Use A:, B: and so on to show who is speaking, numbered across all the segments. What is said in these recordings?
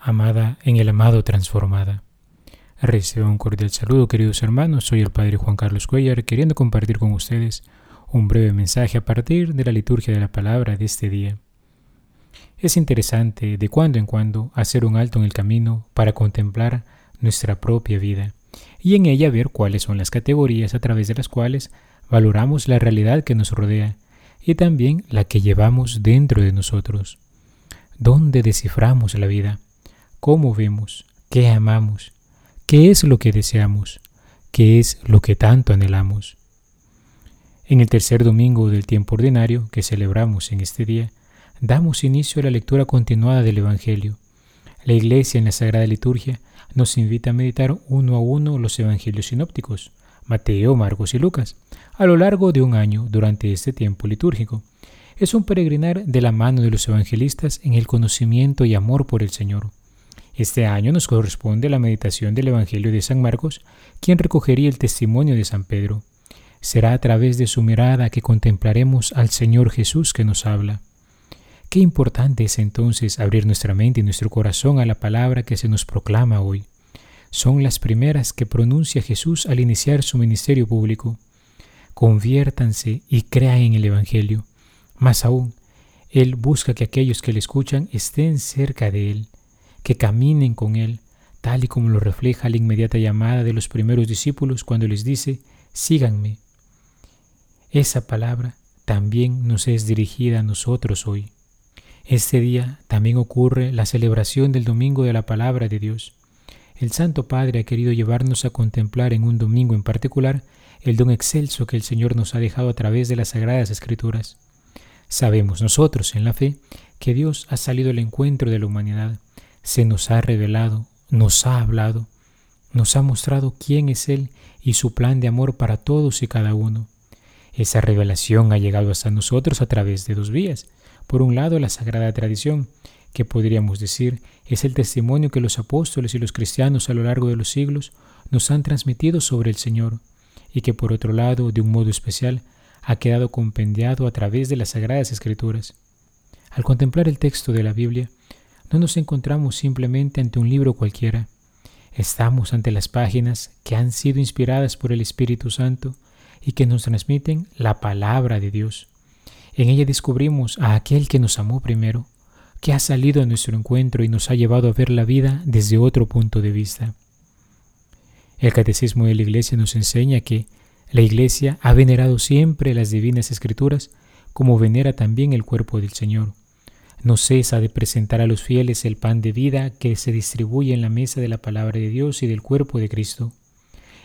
A: Amada en el amado transformada. Recibo un cordial saludo, queridos hermanos. Soy el Padre Juan Carlos Cuellar, queriendo compartir con ustedes un breve mensaje a partir de la liturgia de la palabra de este día. Es interesante de cuando en cuando hacer un alto en el camino para contemplar nuestra propia vida y en ella ver cuáles son las categorías a través de las cuales valoramos la realidad que nos rodea y también la que llevamos dentro de nosotros. ¿Dónde desciframos la vida? ¿Cómo vemos? ¿Qué amamos? ¿Qué es lo que deseamos? ¿Qué es lo que tanto anhelamos? En el tercer domingo del tiempo ordinario que celebramos en este día, damos inicio a la lectura continuada del Evangelio. La Iglesia en la Sagrada Liturgia nos invita a meditar uno a uno los Evangelios sinópticos, Mateo, Marcos y Lucas, a lo largo de un año durante este tiempo litúrgico. Es un peregrinar de la mano de los evangelistas en el conocimiento y amor por el Señor. Este año nos corresponde la meditación del Evangelio de San Marcos, quien recogería el testimonio de San Pedro. Será a través de su mirada que contemplaremos al Señor Jesús que nos habla. Qué importante es entonces abrir nuestra mente y nuestro corazón a la palabra que se nos proclama hoy. Son las primeras que pronuncia Jesús al iniciar su ministerio público. Conviértanse y crean en el Evangelio. Más aún, Él busca que aquellos que le escuchan estén cerca de Él, que caminen con Él, tal y como lo refleja la inmediata llamada de los primeros discípulos cuando les dice, síganme. Esa palabra también nos es dirigida a nosotros hoy. Este día también ocurre la celebración del Domingo de la Palabra de Dios. El Santo Padre ha querido llevarnos a contemplar en un domingo en particular el don excelso que el Señor nos ha dejado a través de las Sagradas Escrituras. Sabemos nosotros en la fe que Dios ha salido al encuentro de la humanidad, se nos ha revelado, nos ha hablado, nos ha mostrado quién es Él y su plan de amor para todos y cada uno. Esa revelación ha llegado hasta nosotros a través de dos vías. Por un lado, la sagrada tradición, que podríamos decir es el testimonio que los apóstoles y los cristianos a lo largo de los siglos nos han transmitido sobre el Señor, y que por otro lado, de un modo especial, ha quedado compendiado a través de las sagradas escrituras. Al contemplar el texto de la Biblia, no nos encontramos simplemente ante un libro cualquiera, estamos ante las páginas que han sido inspiradas por el Espíritu Santo y que nos transmiten la palabra de Dios. En ella descubrimos a aquel que nos amó primero, que ha salido a nuestro encuentro y nos ha llevado a ver la vida desde otro punto de vista. El catecismo de la Iglesia nos enseña que la Iglesia ha venerado siempre las divinas escrituras como venera también el cuerpo del Señor. No cesa de presentar a los fieles el pan de vida que se distribuye en la mesa de la palabra de Dios y del cuerpo de Cristo.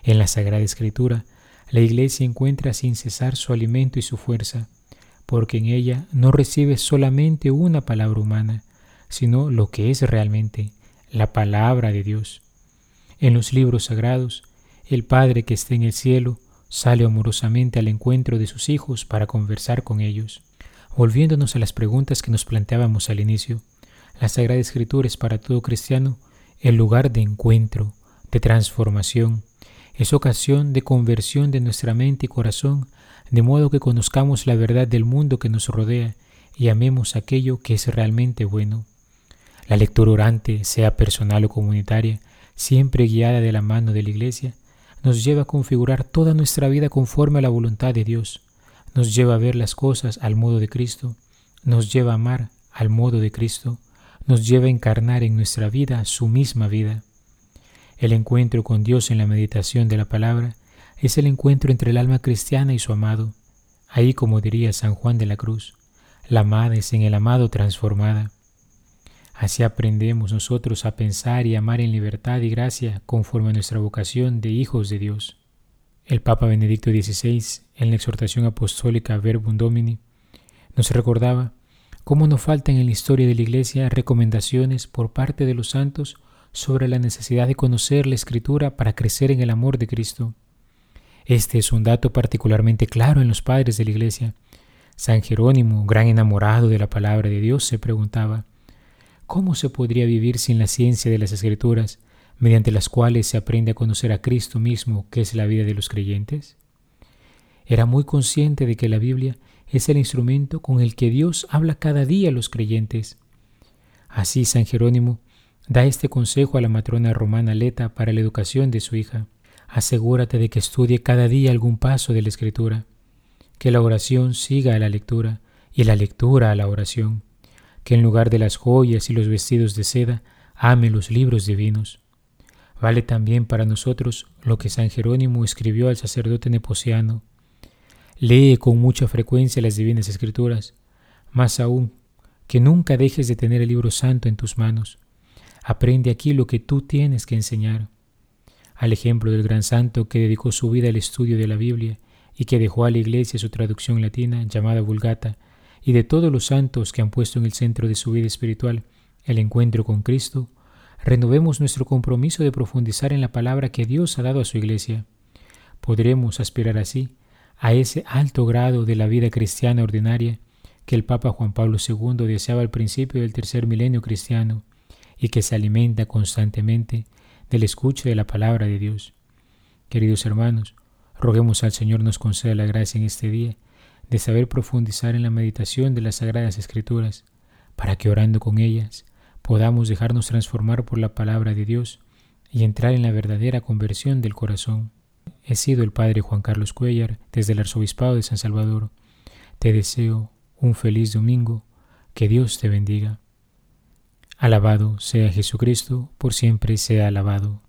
A: En la Sagrada Escritura, la Iglesia encuentra sin cesar su alimento y su fuerza, porque en ella no recibe solamente una palabra humana, sino lo que es realmente la palabra de Dios. En los libros sagrados, el Padre que está en el cielo sale amorosamente al encuentro de sus hijos para conversar con ellos. Volviéndonos a las preguntas que nos planteábamos al inicio, la Sagrada Escritura es para todo cristiano el lugar de encuentro, de transformación, es ocasión de conversión de nuestra mente y corazón, de modo que conozcamos la verdad del mundo que nos rodea y amemos aquello que es realmente bueno. La lectura orante, sea personal o comunitaria, siempre guiada de la mano de la Iglesia, nos lleva a configurar toda nuestra vida conforme a la voluntad de Dios, nos lleva a ver las cosas al modo de Cristo, nos lleva a amar al modo de Cristo, nos lleva a encarnar en nuestra vida su misma vida. El encuentro con Dios en la meditación de la palabra es el encuentro entre el alma cristiana y su amado. Ahí, como diría San Juan de la Cruz, la amada es en el amado transformada. Así aprendemos nosotros a pensar y amar en libertad y gracia conforme a nuestra vocación de hijos de Dios. El Papa Benedicto XVI, en la exhortación apostólica Verbum Domini, nos recordaba cómo no faltan en la historia de la Iglesia recomendaciones por parte de los santos sobre la necesidad de conocer la Escritura para crecer en el amor de Cristo. Este es un dato particularmente claro en los padres de la Iglesia. San Jerónimo, gran enamorado de la palabra de Dios, se preguntaba, ¿cómo se podría vivir sin la ciencia de las Escrituras, mediante las cuales se aprende a conocer a Cristo mismo, que es la vida de los creyentes? Era muy consciente de que la Biblia es el instrumento con el que Dios habla cada día a los creyentes. Así San Jerónimo da este consejo a la matrona romana Leta para la educación de su hija. Asegúrate de que estudie cada día algún paso de la escritura, que la oración siga a la lectura y la lectura a la oración, que en lugar de las joyas y los vestidos de seda, ame los libros divinos. Vale también para nosotros lo que San Jerónimo escribió al sacerdote nepociano. Lee con mucha frecuencia las divinas escrituras, más aún, que nunca dejes de tener el libro santo en tus manos. Aprende aquí lo que tú tienes que enseñar. Al ejemplo del gran santo que dedicó su vida al estudio de la Biblia y que dejó a la Iglesia su traducción latina llamada Vulgata, y de todos los santos que han puesto en el centro de su vida espiritual el encuentro con Cristo, renovemos nuestro compromiso de profundizar en la palabra que Dios ha dado a su Iglesia. Podremos aspirar así a ese alto grado de la vida cristiana ordinaria que el Papa Juan Pablo II deseaba al principio del tercer milenio cristiano y que se alimenta constantemente del escucho de la palabra de Dios. Queridos hermanos, roguemos al Señor nos conceda la gracia en este día de saber profundizar en la meditación de las Sagradas Escrituras, para que orando con ellas podamos dejarnos transformar por la palabra de Dios y entrar en la verdadera conversión del corazón. He sido el Padre Juan Carlos Cuellar desde el Arzobispado de San Salvador. Te deseo un feliz domingo, que Dios te bendiga. Alabado sea Jesucristo, por siempre sea alabado.